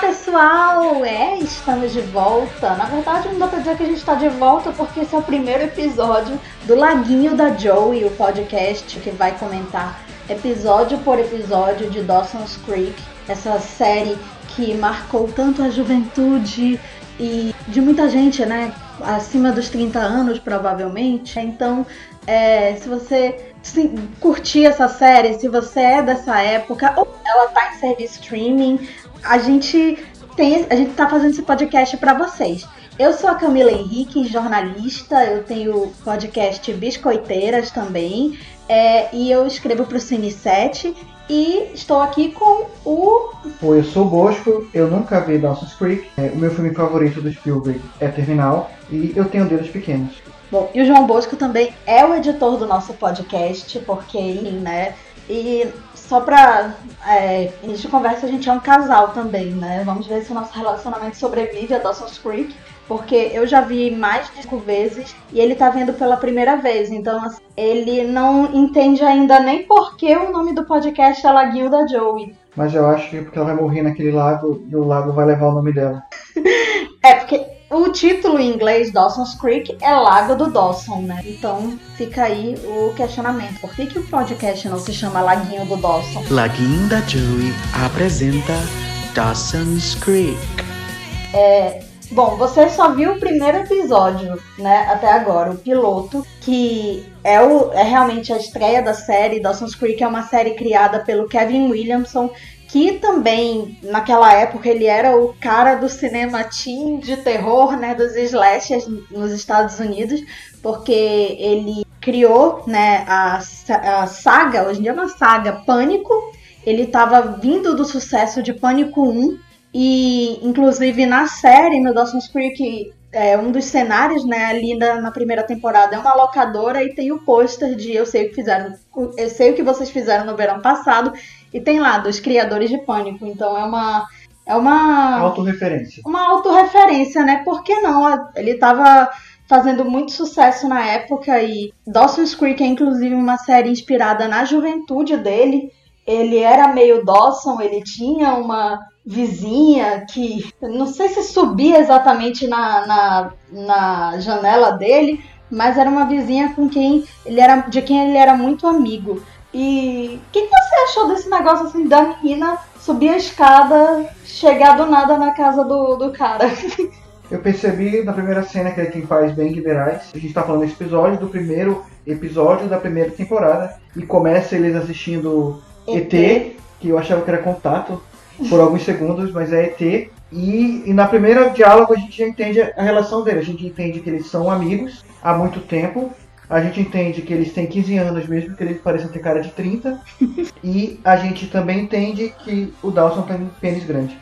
pessoal! É, estamos de volta. Na verdade, não dá pra dizer que a gente está de volta porque esse é o primeiro episódio do Laguinho da Joey, o podcast que vai comentar episódio por episódio de Dawson's Creek, essa série que marcou tanto a juventude e de muita gente, né? Acima dos 30 anos, provavelmente. Então, é, se você se, curtir essa série, se você é dessa época, ou ela tá em serviço streaming, a gente tem, a gente tá fazendo esse podcast para vocês. Eu sou a Camila Henrique, jornalista, eu tenho podcast Biscoiteiras também, é, e eu escrevo para o Cine 7 e estou aqui com o. Oi, eu sou o Bosco, eu nunca vi Dawson's Creek. É, o meu filme favorito do Spielberg é Terminal e eu tenho dedos pequenos. Bom, e o João Bosco também é o editor do nosso podcast, porque, né? E só pra é, início de conversa, a gente é um casal também, né? Vamos ver se o nosso relacionamento sobrevive a Dawson's Creek, porque eu já vi mais de cinco vezes e ele tá vendo pela primeira vez. Então, assim, ele não entende ainda nem por que o nome do podcast é Laguinho da Joey. Mas eu acho que é porque ela vai morrer naquele lago e o lago vai levar o nome dela. é, porque o título em inglês, Dawson's Creek, é Lago do Dawson, né? Então fica aí o questionamento. Por que, que o podcast não se chama Laguinho do Dawson? Laguinho da Joey apresenta Dawson's Creek. É, Bom, você só viu o primeiro episódio, né, até agora, o piloto, que é, o, é realmente a estreia da série. Dawson's Creek é uma série criada pelo Kevin Williamson, que também, naquela época, ele era o cara do cinema teen de terror, né, dos slashers nos Estados Unidos, porque ele criou, né, a, a saga, hoje em dia é uma saga, Pânico. Ele estava vindo do sucesso de Pânico 1, e inclusive na série, no Dawson's Creek, é, um dos cenários, né, ali na, na, primeira temporada é uma locadora e tem o pôster de Eu sei o que fizeram, eu sei o que vocês fizeram no verão passado e tem lá dos criadores de Pânico. Então é uma é uma autorreferência. Uma autorreferência, né? Por que não? Ele estava fazendo muito sucesso na época e Dawson's Creek é inclusive uma série inspirada na juventude dele. Ele era meio Dawson, ele tinha uma vizinha que não sei se subia exatamente na, na, na janela dele, mas era uma vizinha com quem ele era de quem ele era muito amigo. E o que, que, você achou desse negócio assim da menina subir a escada, chegar do nada na casa do, do cara? Eu percebi na primeira cena que é quem faz bem Guiberais. A gente tá falando desse episódio, do primeiro episódio da primeira temporada. E começa eles assistindo ET, ET que eu achava que era contato por alguns segundos, mas é ET. E, e, na primeira diálogo a gente já entende a relação deles. A gente entende que eles são amigos há muito tempo. A gente entende que eles têm 15 anos, mesmo que eles pareçam ter cara de 30. e a gente também entende que o Dawson tem pênis grande.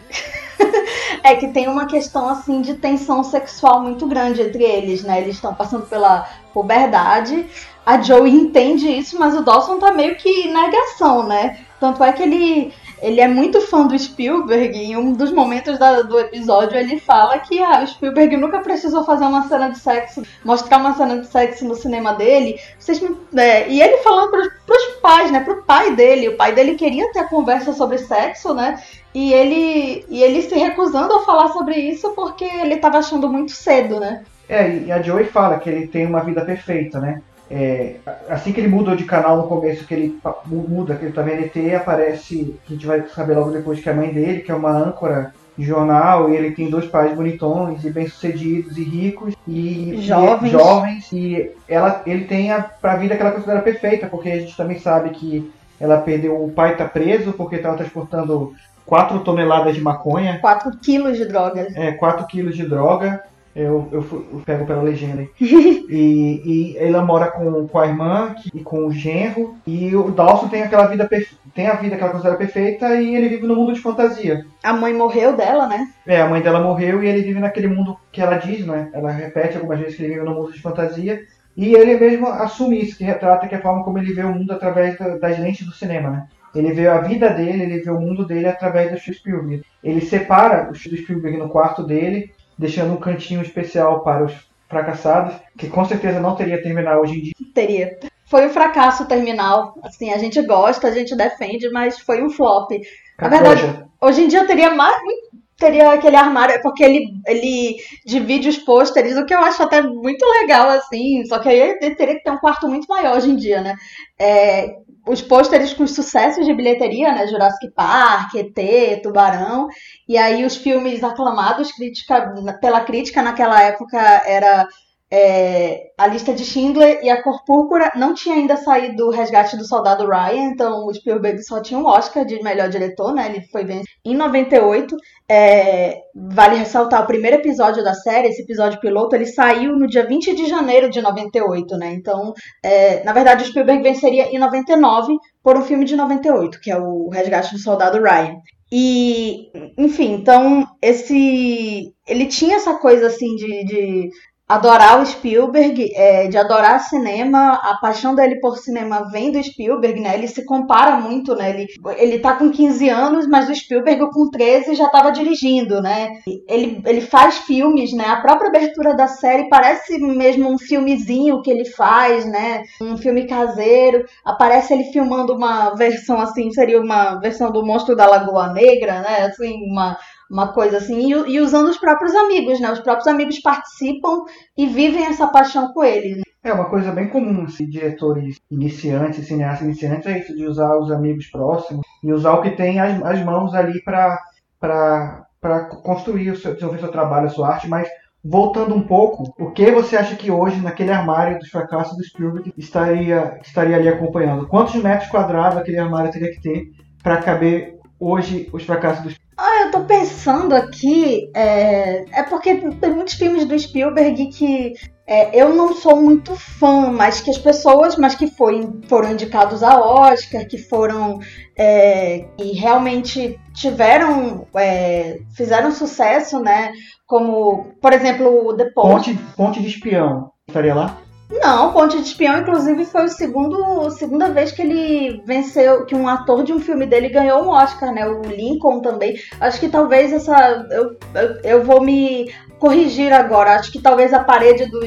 é que tem uma questão assim de tensão sexual muito grande entre eles, né? Eles estão passando pela puberdade. A Joey entende isso, mas o Dawson tá meio que em negação, né? Tanto é que ele ele é muito fã do Spielberg e em um dos momentos da, do episódio ele fala que ah, o Spielberg nunca precisou fazer uma cena de sexo, mostrar uma cena de sexo no cinema dele. Vocês me, é, e ele falando pros, pros pais, né, pro pai dele. O pai dele queria ter a conversa sobre sexo, né? E ele, e ele se recusando a falar sobre isso porque ele estava achando muito cedo, né? É, e a Joey fala que ele tem uma vida perfeita, né? É, assim que ele muda de canal no começo, que ele muda, que ele tá vendo ET, aparece, a gente vai saber logo depois que é a mãe dele, que é uma âncora de jornal, e ele tem dois pais bonitões e bem-sucedidos e ricos e jovens. E, jovens e ela, ele tem a pra vida que ela considera perfeita, porque a gente também sabe que ela perdeu, o pai tá preso porque estava transportando 4 toneladas de maconha. 4 quilos de droga. É, 4 quilos de droga. Eu, eu, eu, pego pela legenda aí. e, e ela mora com, com a irmã e com o genro. E o Dawson tem aquela vida tem a vida que ela considera perfeita e ele vive no mundo de fantasia. A mãe morreu dela, né? É, a mãe dela morreu e ele vive naquele mundo que ela diz, né? Ela repete algumas vezes que ele vive no mundo de fantasia. E ele mesmo assume isso, que retrata que é a forma como ele vê o mundo através das lentes do cinema, né? Ele vê a vida dele, ele vê o mundo dele através do Spielberg. Ele separa o Spielberg no quarto dele deixando um cantinho especial para os fracassados, que com certeza não teria terminal hoje em dia. Teria. Foi um fracasso terminal. Assim, a gente gosta, a gente defende, mas foi um flop. Na verdade, hoje em dia teria mais, teria aquele armário, é porque ele, ele divide os pôsteres, o que eu acho até muito legal, assim, só que aí ele teria que ter um quarto muito maior hoje em dia, né? É, os pôsteres com os sucessos de bilheteria, né? Jurassic Park, ET, Tubarão, e aí os filmes aclamados crítica, pela crítica naquela época era é, a lista de Schindler e a Cor Púrpura não tinha ainda saído o Resgate do Soldado Ryan, então o Spielberg só tinha um Oscar de melhor diretor, né? Ele foi vencido em 98. É, vale ressaltar o primeiro episódio da série, esse episódio piloto, ele saiu no dia 20 de janeiro de 98, né? Então, é, na verdade, o Spielberg venceria em 99 por um filme de 98, que é o Resgate do Soldado Ryan. E, enfim, então, esse. Ele tinha essa coisa assim de, de adorar o Spielberg, é, de adorar cinema, a paixão dele por cinema vem do Spielberg, né? Ele se compara muito, né? Ele, ele tá com 15 anos, mas o Spielberg com 13 já estava dirigindo, né? Ele, ele faz filmes, né? A própria abertura da série parece mesmo um filmezinho que ele faz, né? Um filme caseiro. Aparece ele filmando uma versão assim, seria uma versão do Monstro da Lagoa Negra, né? Assim, uma uma coisa assim, e, e, usando os próprios amigos, né? Os próprios amigos participam e vivem essa paixão com ele. Né? É uma coisa bem comum, assim, diretores iniciantes, cineastas iniciantes, é isso, de usar os amigos próximos e usar o que tem as, as mãos ali para construir o seu, desenvolver seu trabalho, a sua arte, mas voltando um pouco, o que você acha que hoje, naquele armário dos fracassos do Spielberg, estaria, estaria ali acompanhando? Quantos metros quadrados aquele armário teria que ter para caber hoje os fracassos do Spielberg? Ah, eu tô pensando aqui. É, é porque tem muitos filmes do Spielberg que é, eu não sou muito fã, mas que as pessoas, mas que foi, foram indicados a Oscar, que foram é, e realmente tiveram, é, fizeram sucesso, né? Como, por exemplo, o The Post. Ponte, Ponte de Espião, estaria lá? Não, Ponte de Espião, inclusive, foi o segundo, a segunda vez que ele venceu, que um ator de um filme dele ganhou um Oscar, né? O Lincoln também. Acho que talvez essa. Eu, eu, eu vou me corrigir agora. Acho que talvez a parede do,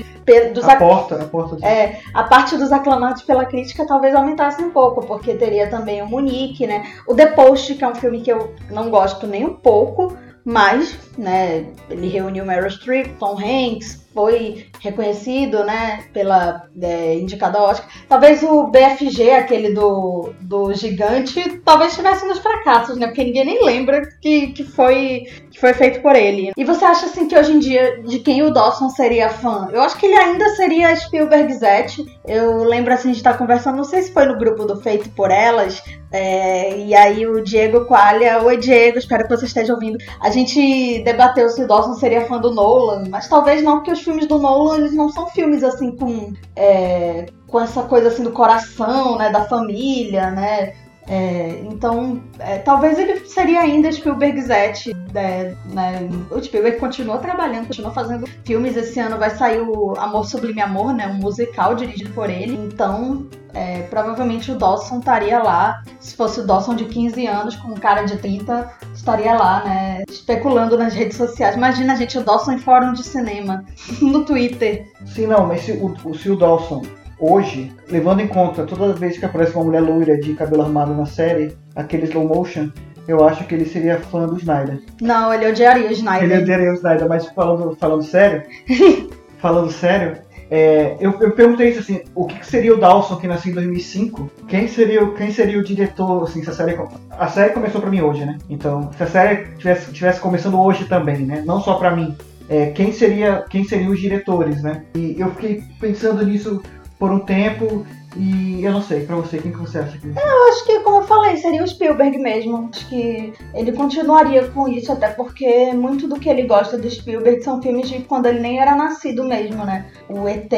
dos. A porta, a porta. Do... É, a parte dos aclamados pela crítica talvez aumentasse um pouco, porque teria também o Munique, né? O The Post, que é um filme que eu não gosto nem um pouco mas, né, ele reuniu Meryl Streep, Tom Hanks, foi reconhecido, né, pela é, Oscar. Talvez o BFG, aquele do, do gigante, talvez estivesse nos fracassos, né, porque ninguém nem lembra que, que, foi, que foi feito por ele. E você acha, assim, que hoje em dia, de quem o Dawson seria fã? Eu acho que ele ainda seria Spielberg Zete. Eu lembro, assim, de estar conversando, não sei se foi no grupo do Feito por Elas, é, e aí o Diego Qualia, oi Diego, espero que você esteja ouvindo. A gente debateu se o Dawson seria fã do Nolan, mas talvez não, porque os filmes do Nolan eles não são filmes assim com, é, com essa coisa assim do coração, né, da família, né? É, então, é, talvez ele seria ainda Spielberg Zete, né, né? O Spielberg continua trabalhando, continua fazendo filmes. Esse ano vai sair o Amor Sublime Amor, né? Um musical dirigido por ele. Então, é, provavelmente o Dawson estaria lá. Se fosse o Dawson de 15 anos, com um cara de 30, estaria lá, né? Especulando nas redes sociais. Imagina, gente, o Dawson em fórum de cinema, no Twitter. Sim, não, mas se o, se o Dawson hoje, levando em conta toda vez que aparece uma mulher loira de cabelo armado na série, aquele slow motion, eu acho que ele seria fã do Snyder. Não, ele odiaria o Snyder. Ele odiaria o Snyder, mas falando, falando sério, falando sério, é, eu, eu perguntei isso assim, o que, que, seria o Dawson que nasceu em 2005? Quem seria, quem seria o diretor, assim, se a série... A série começou pra mim hoje, né? Então, se a série tivesse, tivesse começando hoje também, né? Não só pra mim. É, quem seria quem seriam os diretores, né? E eu fiquei pensando nisso por um tempo e eu não sei, pra você, quem que você acha que. Eu acho que, como eu falei, seria o Spielberg mesmo. Acho que ele continuaria com isso, até porque muito do que ele gosta do Spielberg são filmes de quando ele nem era nascido mesmo, né? O ET.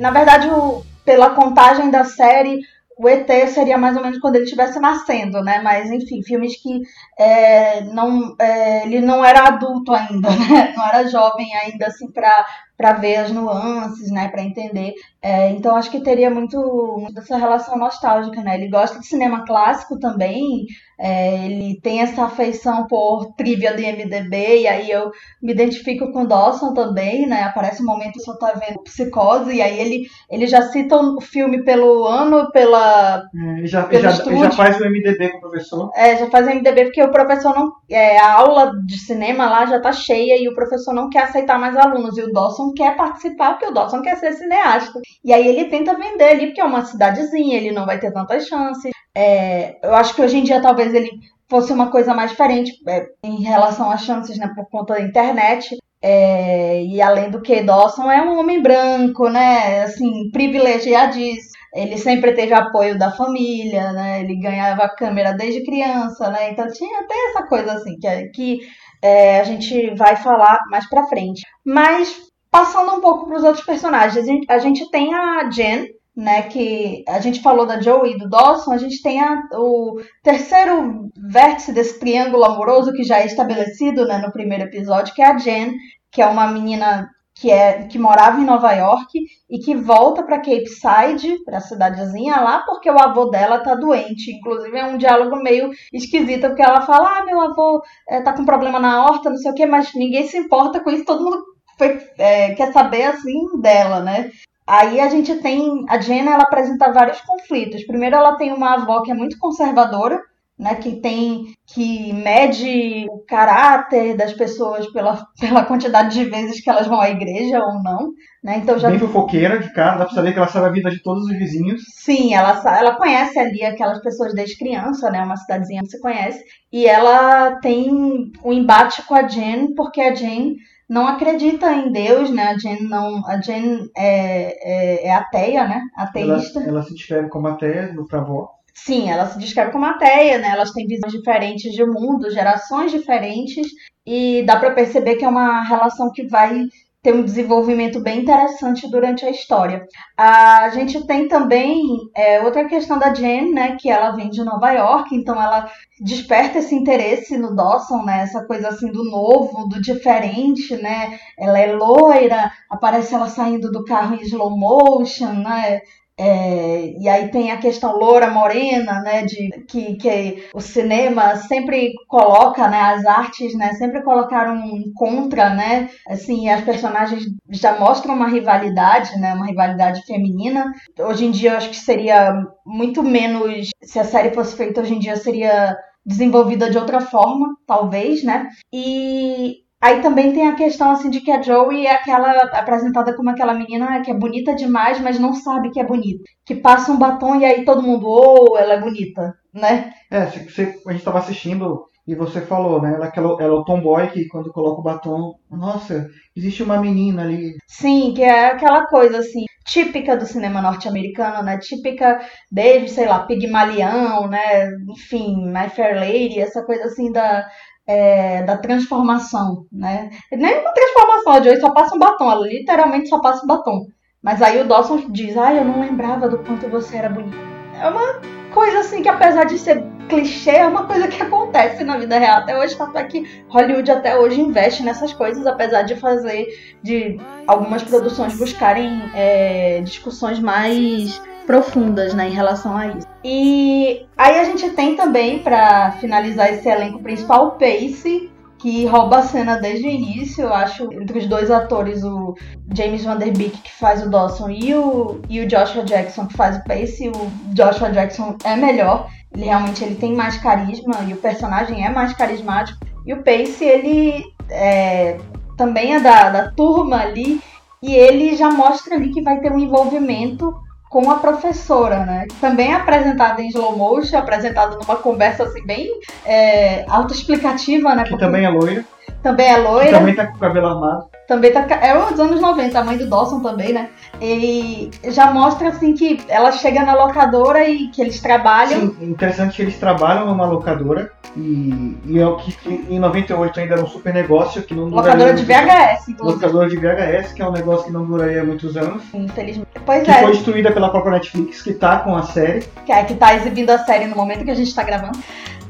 Na verdade, o, pela contagem da série, o ET seria mais ou menos quando ele estivesse nascendo, né? Mas enfim, filmes que é, não, é, ele não era adulto ainda, né? Não era jovem ainda assim para para ver as nuances, né, para entender. É, então acho que teria muito, muito dessa relação nostálgica, né? Ele gosta de cinema clássico também, é, ele tem essa afeição por trivia do IMDB, e aí eu me identifico com Dawson também, né? Aparece um momento que eu tá vendo Psicose, e aí ele, ele já cita o filme pelo ano, pela. É, já, já, já faz o MDB com o professor. É, já faz o MDB porque o professor não. É, a aula de cinema lá já tá cheia e o professor não quer aceitar mais alunos. E o Dawson quer participar, porque o Dawson quer ser cineasta. E aí ele tenta vender ali, porque é uma cidadezinha, ele não vai ter tantas chances. É, eu acho que hoje em dia talvez ele fosse uma coisa mais diferente é, em relação às chances, né, por conta da internet. É, e além do que, Dawson é um homem branco, né, assim, privilegiadíssimo. Ele sempre teve apoio da família, né, ele ganhava câmera desde criança, né, então tinha até essa coisa assim, que, que é, a gente vai falar mais pra frente. Mas, passando um pouco para os outros personagens, a gente, tem a Jen, né, que a gente falou da Joey e do Dawson, a gente tem a, o terceiro vértice desse triângulo amoroso que já é estabelecido né, no primeiro episódio, que é a Jen, que é uma menina que, é, que morava em Nova York e que volta para Cape Side, para a cidadezinha lá, porque o avô dela tá doente. Inclusive é um diálogo meio esquisito, porque ela fala: Ah, meu avô é, tá com problema na horta, não sei o que, mas ninguém se importa com isso, todo mundo foi, é, quer saber assim dela, né? Aí a gente tem. A Jenna ela apresenta vários conflitos. Primeiro, ela tem uma avó que é muito conservadora, né? Que tem. que mede o caráter das pessoas pela, pela quantidade de vezes que elas vão à igreja ou não. Né? Então já... Bem fofoqueira de cara, dá pra saber que ela sabe a vida de todos os vizinhos. Sim, ela, ela conhece ali aquelas pessoas desde criança, né? Uma cidadezinha que você conhece. E ela tem um embate com a Jen, porque a Jen não acredita em Deus, né? A Jen não, a Jen é, é, é ateia, né? Ateísta. Ela, ela se descreve como ateia no avó. Sim, ela se descreve como ateia, né? Elas têm visões diferentes de mundo, gerações diferentes, e dá para perceber que é uma relação que vai tem um desenvolvimento bem interessante durante a história. A gente tem também é, outra questão da Jen, né, que ela vem de Nova York, então ela desperta esse interesse no Dawson, né, essa coisa assim do novo, do diferente, né, ela é loira, aparece ela saindo do carro em slow motion, né, é, e aí tem a questão loura morena, né, de que, que o cinema sempre coloca, né, as artes, né, sempre colocaram contra, né, assim, as personagens já mostram uma rivalidade, né, uma rivalidade feminina. Hoje em dia eu acho que seria muito menos, se a série fosse feita hoje em dia seria desenvolvida de outra forma, talvez, né? E Aí também tem a questão assim de que a Joey é aquela apresentada como aquela menina que é bonita demais, mas não sabe que é bonita. Que passa um batom e aí todo mundo, oh, ela é bonita, né? É, você, a gente estava assistindo e você falou, né? Ela, ela, ela é o tomboy que quando coloca o batom, nossa, existe uma menina ali. Sim, que é aquela coisa assim, típica do cinema norte-americano, né? Típica desde, sei lá, Pigmalião, né? Enfim, My Fair Lady, essa coisa assim da é, da transformação, né? Nem uma transformação, a Joy só passa um batom, ela literalmente só passa um batom. Mas aí o Dawson diz, ah, eu não lembrava do quanto você era bonita. É uma coisa assim que apesar de ser clichê, é uma coisa que acontece na vida real até hoje, tanto é que Hollywood até hoje investe nessas coisas, apesar de fazer de algumas produções buscarem é, discussões mais profundas né, em relação a isso. E aí a gente tem também, para finalizar esse elenco principal, o Pace, que rouba a cena desde o início. Eu acho, entre os dois atores, o James Van Der Beek, que faz o Dawson, e o, e o Joshua Jackson, que faz o Pace, o Joshua Jackson é melhor. Ele realmente ele tem mais carisma e o personagem é mais carismático. E o Pace, ele é, também é da, da turma ali. E ele já mostra ali que vai ter um envolvimento com a professora, né? Também apresentada em slow motion, apresentada numa conversa assim bem é, autoexplicativa, né? Que Porque também é loira. Também é loira. Também tá com o cabelo armado. Também tá. É os anos 90, a mãe do Dawson também, né? E já mostra assim que ela chega na locadora e que eles trabalham. Sim, interessante que eles trabalham numa locadora e, e é o que em 98 ainda era um super negócio que não. Locadora de VHS, inclusive. Locadora de VHS, que é um negócio que não duraria muitos anos. Infelizmente. Pois que é. foi destruída pela própria Netflix, que tá com a série. Que é que tá exibindo a série no momento que a gente tá gravando.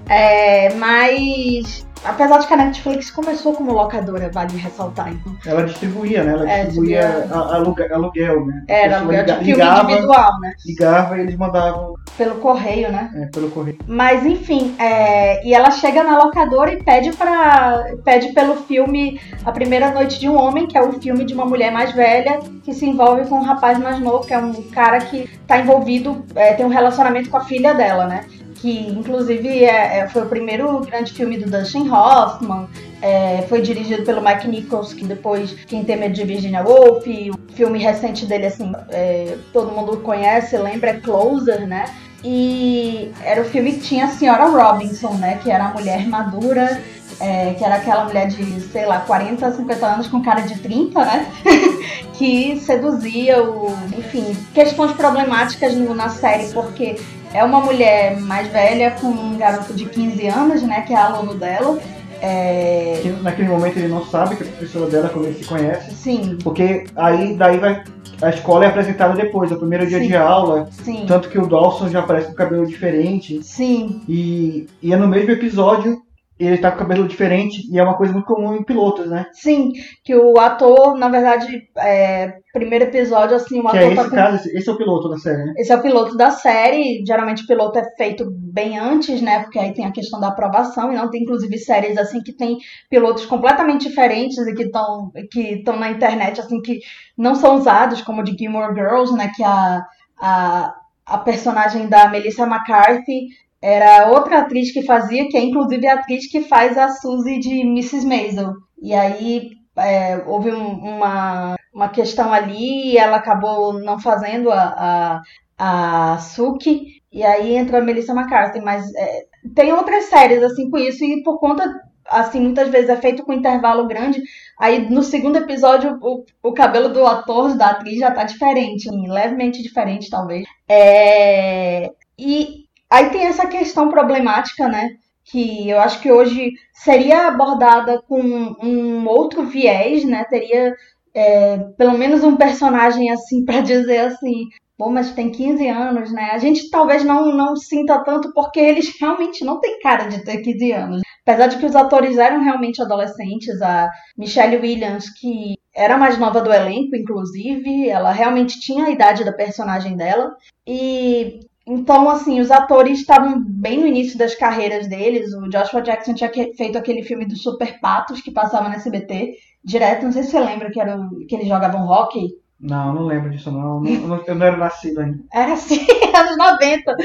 É, mas Apesar de que a Netflix começou como locadora, vale ressaltar. Então. Ela distribuía, né? Ela É, distribuía distribuía. a- aluga- aluguel, né? Era aluguel de filme ligava, individual, né? ligava e eles mandavam Pelo correio, né? é, pelo correio. Mas enfim, é, e ela chega na locadora e pede para pede pelo filme A Primeira Noite de um Homem, que é o filme de uma mulher mais velha que se envolve com um rapaz mais novo, que é um cara que tá envolvido, é, tem um relacionamento com a filha dela, né? Que inclusive é, é- foi o primeiro grande filme do Dustin Hoffman. é, foi dirigido pelo Mike Nichols, que depois Quem Tem Medo de Virginia Woolf. O filme recente dele, assim, é, todo mundo conhece, lembra, é Closer, né? E era o filme que tinha a senhora Robinson, né? Que era a mulher madura, é, que era aquela mulher de, sei lá, 40, 50 anos com cara de 30, né? que seduzia o. Enfim, questões problemáticas na série, porque é uma mulher mais velha com um garoto de 15 anos, né? Que é aluno dela. É, Que naquele momento ele não sabe que é a professora dela quando ele se conhece. sim, Porque aí daí vai. A escola é apresentada depois, é o primeiro dia Sim. de aula. sim, Tanto que o Dawson já aparece com cabelo diferente. sim, E, e é no mesmo episódio, ele tá com cabelo diferente. E é uma coisa muito comum em pilotos, né? sim. Que o ator, na verdade, é, primeiro episódio, assim, o Que ator é tá esse com caso, esse, é o piloto da série, né? Esse é o piloto da série. Geralmente o piloto é feito bem antes, né? Porque aí tem a questão da aprovação. E não tem, inclusive, séries assim que tem pilotos completamente diferentes e que estão que na internet, assim, que não são usados, como o de Gilmore Girls, né? Que a, a, a personagem da Melissa McCarthy era outra atriz que fazia, que é inclusive a atriz que faz a Suzy de Mrs. Maisel. E aí é, houve um- uma, uma questão ali e ela acabou não fazendo a, a, a Suki. E aí entrou a Melissa McCarthy. Mas é, tem outras séries assim com isso e por conta assim muitas vezes é feito com intervalo grande. Aí no segundo episódio o, o cabelo do ator da atriz já tá diferente, assim, levemente diferente talvez. É, e aí tem essa questão problemática, né? Que eu acho que hoje seria abordada com um outro viés, né? Teria é, pelo menos um personagem assim pra dizer assim, bom, mas tem 15 anos, né? A gente talvez não, não sinta tanto porque eles realmente não têm cara de ter 15 anos. Apesar de que os atores eram realmente adolescentes, a Michelle Williams, que era mais nova do elenco, inclusive, ela realmente tinha a idade da personagem dela. E então, assim, os atores estavam bem no início das carreiras deles. O Joshua Jackson tinha feito aquele filme dos Super Patos que passava no SBT direto. Não sei se você lembra que, era, o- que eles jogavam hockey. Não, não lembro disso, não. Eu não, eu não era nascido ainda. Era assim, anos 90.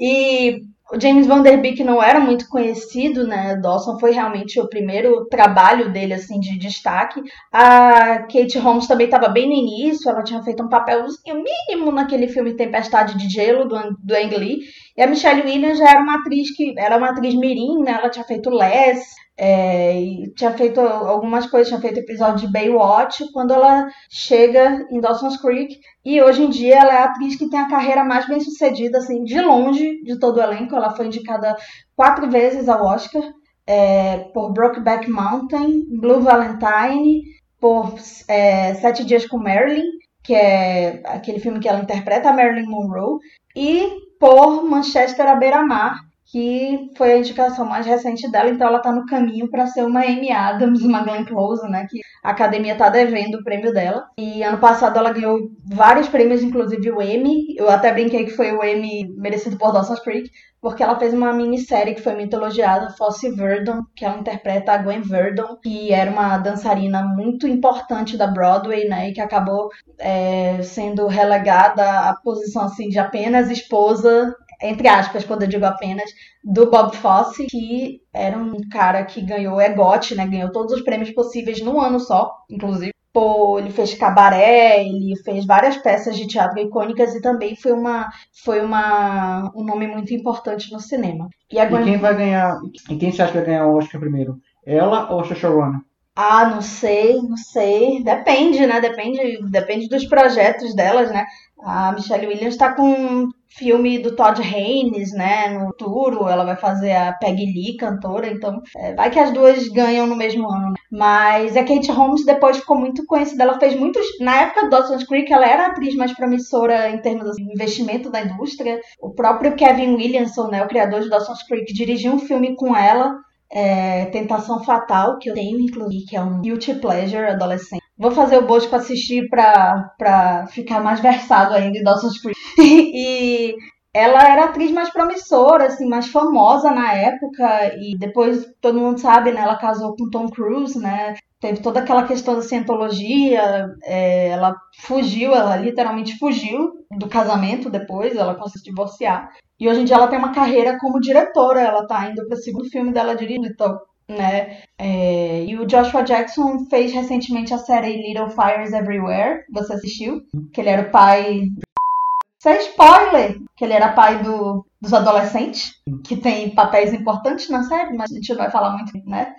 E o James Van Der Beek não era muito conhecido, né? Dawson foi realmente o primeiro trabalho dele, assim, de destaque. A Kate Holmes também estava bem no início, ela tinha feito um papelzinho mínimo naquele filme Tempestade de Gelo, do, do Ang Lee. E a Michelle Williams já era uma atriz que era uma atriz mirim, né? Ela tinha feito Les, é, e tinha feito algumas coisas, tinha feito episódio de Baywatch, quando ela chega em Dawson's Creek. E hoje em dia ela é a atriz que tem a carreira mais bem sucedida, assim, de longe de todo o elenco. Ela foi indicada quatro vezes ao Oscar é, por Brokeback Mountain, Blue Valentine, por é, Sete Dias com Marilyn, que é aquele filme que ela interpreta a Marilyn Monroe, e por Manchester à beira-mar, que foi a indicação mais recente dela, então ela tá no caminho para ser uma Amy Adams, uma Glenn Close, né, que a academia tá devendo o prêmio dela. E ano passado ela ganhou vários prêmios, inclusive o Emmy. Eu até brinquei que foi o Emmy merecido por Dawson's Creek, porque ela fez uma minissérie que foi muito elogiada, Fosse Verdon, que ela interpreta a Gwen Verdon, que era uma dançarina muito importante da Broadway, né, e que acabou é, sendo relegada à posição assim de apenas esposa entre aspas, quando eu digo apenas, do Bob Fosse, que era um cara que ganhou EGOT, né? Ganhou todos os prêmios possíveis num ano só, inclusive. Pô, ele fez cabaré, ele fez várias peças de teatro icônicas e também foi uma foi uma um nome muito importante no cinema. E a E quem vai ganhar. E quem você acha que vai ganhar o Oscar primeiro? Ela ou a Ronan? Ah, não sei, não sei. Depende, né? Depende, depende dos projetos delas, né? A Michelle Williams tá com filme do Todd Haynes, né? No futuro, ela vai fazer a Peggy Lee, cantora, então é, vai que as duas ganham no mesmo ano. né? Mas a Kate Holmes depois ficou muito conhecida. Ela fez muitos. Na época do Dawson's Creek, ela era a atriz mais promissora em termos de investimento da indústria. O próprio Kevin Williamson, né? O criador de Dawson's Creek, dirigiu um filme com ela é Tentação Fatal, que eu tenho inclusive, que é um guilty pleasure adolescente. Vou fazer o bojo pra assistir pra ficar mais versado ainda em Dawson's Creek. e ela era a atriz mais promissora, assim, mais famosa na época, e depois todo mundo sabe, né? Ela casou com Tom Cruise, né? Teve toda aquela questão da cientologia, é, ela fugiu, ela literalmente fugiu do casamento depois, ela conseguiu se divorciar. E hoje em dia ela tem uma carreira como diretora, ela tá indo para o segundo filme dela dirigindo, então, né? É, e o Joshua Jackson fez recentemente a série Little Fires Everywhere, você assistiu? Que ele era o pai isso é spoiler, que ele era pai do, dos adolescentes, que tem papéis importantes na série, mas a gente não vai falar muito, né?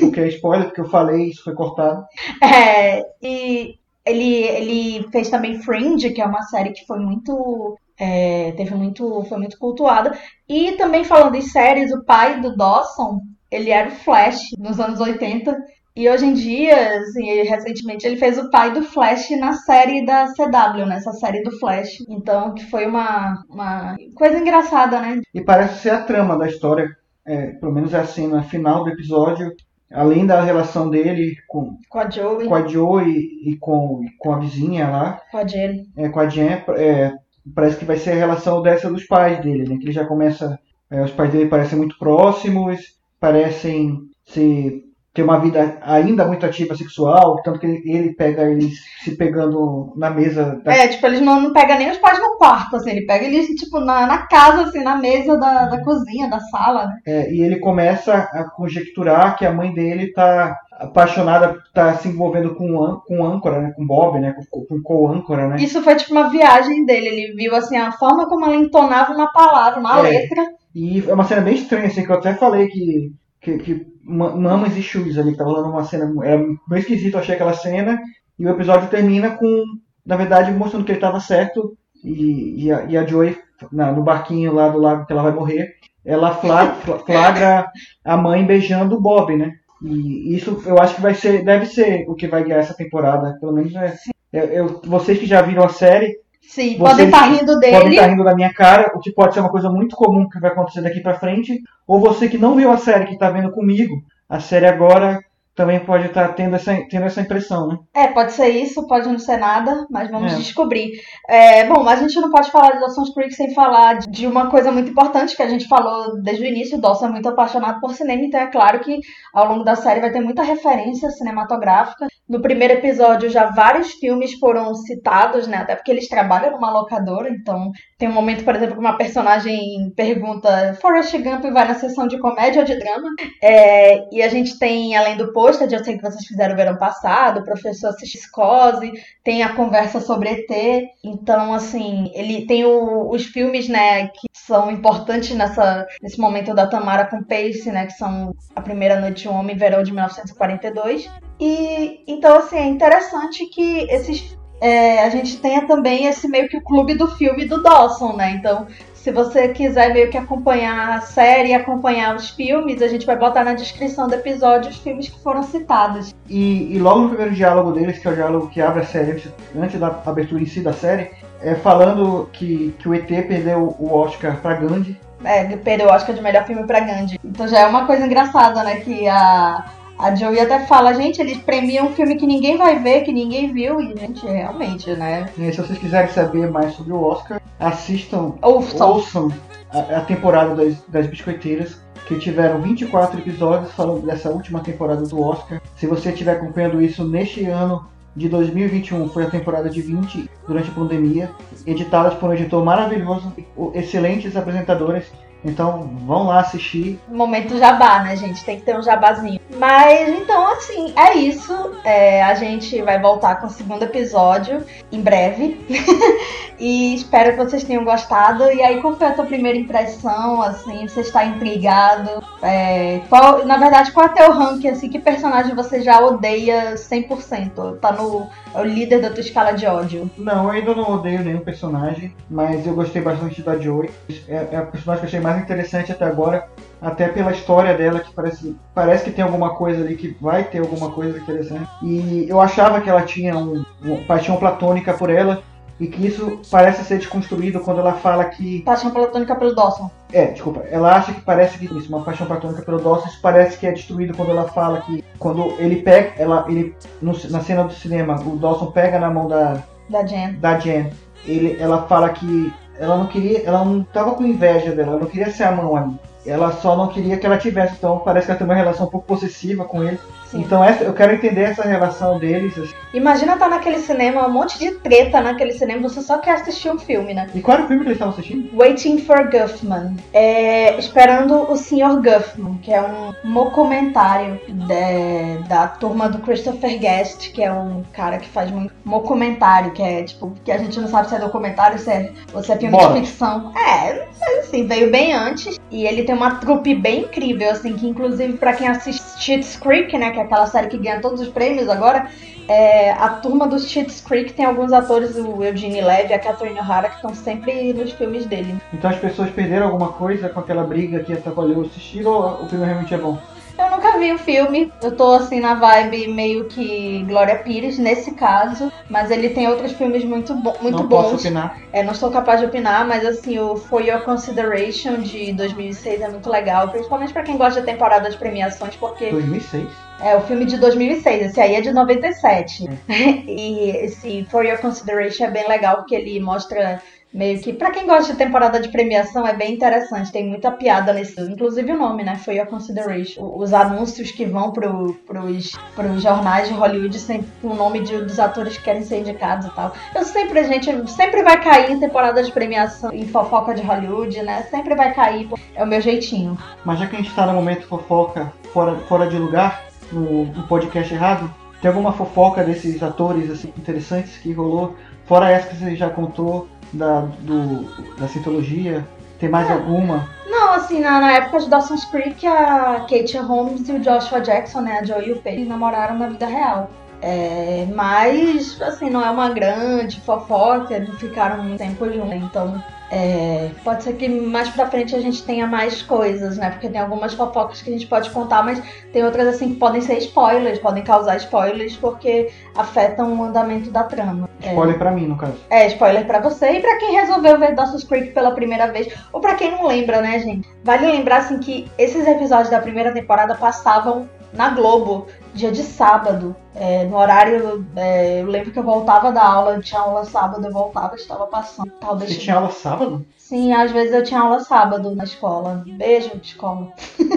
Porque é spoiler, porque eu falei, isso foi cortado. É, e ele, ele fez também Fringe, que é uma série que foi muito. É, teve muito. foi muito cultuada. E também falando em séries, o pai do Dawson, ele era o Flash nos anos 80. E hoje em dia, assim, recentemente ele fez o pai do Flash na série da CW, nessa série do Flash. Então, que foi uma, uma coisa engraçada, né? E parece ser a trama da história, é, pelo menos é a cena final do episódio, além da relação dele com, com a Joey, com a Joey e, com, com a vizinha lá. Com a Jen. É, com a Jen, é, parece que vai ser a relação dessa dos pais dele, né? Que ele já começa. É, os pais dele parecem muito próximos, parecem ser tem uma vida ainda muito ativa sexual, tanto que ele, pega eles se pegando na mesa. Da... É, tipo, eles não, não pega nem os pais no quarto, assim, ele pega eles, tipo, na, na casa, assim, na mesa da, da cozinha, da sala, né? É, e ele começa a conjecturar que a mãe dele tá apaixonada, tá se envolvendo com, com âncora, né? Com Bob, né? Com, com co-âncora, né? Isso foi, tipo, uma viagem dele, ele viu, assim, a forma como ela entonava uma palavra, uma é. letra. E é uma cena bem estranha, assim, que eu até falei que que, que mamas e shoes ali, que tava rolando uma cena. Era meio esquisito, eu achei aquela cena. E o episódio termina com, na verdade, mostrando que ele tava certo. E, e, a, e a Joey, na, no barquinho lá do lado que ela vai morrer, ela flagra a mãe beijando o Bob, né? E isso eu acho que vai ser, deve ser o que vai guiar essa temporada. Pelo menos é. Eu, eu, vocês que já viram a série, Sim, podem estar tá rindo dele. Podem estar tá rindo da minha cara, o que pode ser uma coisa muito comum que vai acontecer daqui para frente. Ou você que não viu a série, que está vendo comigo, a série agora também pode estar tá tendo essa, tendo essa impressão, né? É, pode ser isso, pode não ser nada, mas vamos é. descobrir. É, bom, mas a gente não pode falar de Dawson's Creek sem falar de uma coisa muito importante que a gente falou desde o início. O Dawson é muito apaixonado por cinema, então é claro que ao longo da série vai ter muita referência cinematográfica. No primeiro episódio já vários filmes foram citados, né? Até porque eles trabalham numa locadora, então tem um momento, por exemplo, que uma personagem pergunta Forrest Gump vai na sessão de comédia ou de drama? É, e a gente tem, além do de Eu Sei Que Vocês Fizeram o Verão Passado, o professor assiste Scose, tem a conversa sobre ET. Então, assim, ele tem o, os filmes, né, que são importantes nessa, nesse momento da Tamara com Pace, né, que são A Primeira Noite de um Homem, Verão de 1942. E então, assim, é interessante que esses é, a gente tenha também esse meio que o clube do filme do Dawson, né? Então, se você quiser meio que acompanhar a série e acompanhar os filmes, a gente vai botar na descrição do episódio os filmes que foram citados. E, e logo no primeiro diálogo deles, que é o diálogo que abre a série antes, antes da abertura em si da série, é falando que, que o ET perdeu o Oscar pra Gandhi. É, perdeu o Oscar de melhor filme pra Gandhi. Então já é uma coisa engraçada, né? Que a a Joey até fala, gente, eles premiam um filme que ninguém vai ver, que ninguém viu, e, gente, realmente, né? E se vocês quiserem saber mais sobre o Oscar, assistam, ouçam, ouçam a, a, temporada das, das Biscoiteiras, que tiveram 24 episódios falando dessa última temporada do Oscar. Se você estiver acompanhando isso neste ano de 2021, foi a temporada de 20 durante a pandemia, editadas por um editor maravilhoso, excelentes apresentadores então, vão lá assistir. Momento jabá, né, gente? Tem que ter um jabazinho. Mas, então, assim, é isso. É, a gente vai voltar com o segundo episódio em breve. e espero que vocês tenham gostado. E aí, qual foi a tua primeira impressão? Assim, você está intrigado? É, qual, na verdade, qual é o teu ranking? Assim, que personagem você já odeia 100%? Tá no é o líder da tua escala de ódio? Não, eu ainda não odeio nenhum personagem, mas eu gostei bastante da Joey. É, é a personagem que eu achei mais interessante até agora, até pela história dela, que parece, parece que tem alguma coisa ali, que vai ter alguma coisa interessante. E eu achava que ela tinha um, uma paixão platônica por ela, e que isso parece ser desconstruído quando ela fala que Paixão platônica pelo Dawson. é, desculpa, ela acha que parece que isso, uma paixão platônica pelo Dawson, isso parece que é destruído quando ela fala que quando ele pega, ela, ele no- na cena do cinema, o Dawson pega na mão da Da Jen. da Jen, ele, ela fala que ela não queria, ela não tava com inveja dela, ela não queria ser a mão ali. Ela só não queria que ela tivesse, então parece que ela tem uma relação um pouco possessiva com ele. Sim. Então essa, eu quero entender essa relação deles. assim. Imagina estar naquele cinema, um monte de treta naquele cinema, você só quer assistir um filme, né? E qual era o filme que eles estavam assistindo? Waiting for Guffman. É, esperando o Sr. Guffman, que é um mocumentário de- da turma do Christopher Guest, que é um cara que faz muito mocumentário, que é tipo, que a gente não sabe se é documentário, se é, ou se é filme Bora. de ficção. É, mas assim, veio bem antes. E ele tem uma trupe bem incrível, assim, que inclusive pra quem assiste Schitt's Creek, né, que é aquela série que ganha todos os prêmios agora, é, a turma do Schitt's Creek tem alguns atores, o Eugene Levy e a Catherine O'Hara, que estão sempre nos filmes dele. Então as pessoas perderam alguma coisa com aquela briga que atrapalhou assistir ou o filme realmente é bom? Eu nunca vi o filme, eu tô assim na vibe meio que Glória Pires nesse caso, mas ele tem outros filmes muito, bo muito não posso bons. opinar. É, não sou capaz de opinar, mas assim, o For Your Consideration de 2006 é muito legal, principalmente pra quem gosta da temporada de premiações, porque 2006? É o filme de 2006, esse aí é de 97. e esse For Your Consideration é bem legal porque ele mostra meio que pra quem gosta de temporada de premiação é bem interessante, tem muita piada nesse, inclusive o nome, né? For Your Consideration. Os anúncios que vão pro, pros, pros jornais de Hollywood sempre com o nome de- dos atores que querem ser indicados e tal. Eu sempre, gente, sempre vai cair em temporada de premiação, em fofoca de Hollywood, né? Sempre vai cair, é o meu jeitinho. Mas já que a gente tá no momento fofoca fora, fora de lugar, no, no podcast errado, tem alguma fofoca desses atores assim, interessantes que rolou? Fora essa que você já contou da, do, da Scientologia, tem mais alguma? Não, assim, na, na época de Dawson's Creek, a Kate Holmes e o Joshua Jackson, né, a Joey e o Peyton, namoraram na vida real. É, mas, assim, não é uma grande fofoca, não ficaram muito tempo juntos, então é, pode ser que mais pra frente a gente tenha mais coisas, né, porque tem algumas fofocas que a gente pode contar, mas tem outras, assim, que podem ser spoilers, podem causar spoilers, porque afetam o andamento da trama. É. Spoiler pra mim, no caso. É, spoiler pra você e pra quem resolveu ver Dawson's Creek pela primeira vez, ou pra quem não lembra, né, gente? Vale lembrar assim que esses episódios da primeira temporada passavam na Globo, dia de sábado, é, no horário, é, eu lembro que eu voltava da aula, tinha aula sábado, eu voltava, estava passando, tal, Você tinha aula sábado? Sim, às vezes eu tinha aula sábado na escola. Beijo, escola.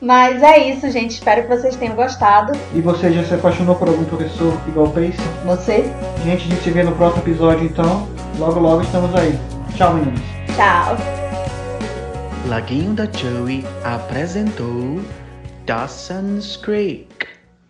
Mas é isso, gente. Espero que vocês tenham gostado. E você já se apaixonou por algum professor igual Pace? Você, Gente, a gente se vê no próximo episódio então. Logo, logo estamos aí. Tchau, meninos. tchau. Laguinho da Joey apresentou Dawson's Creek.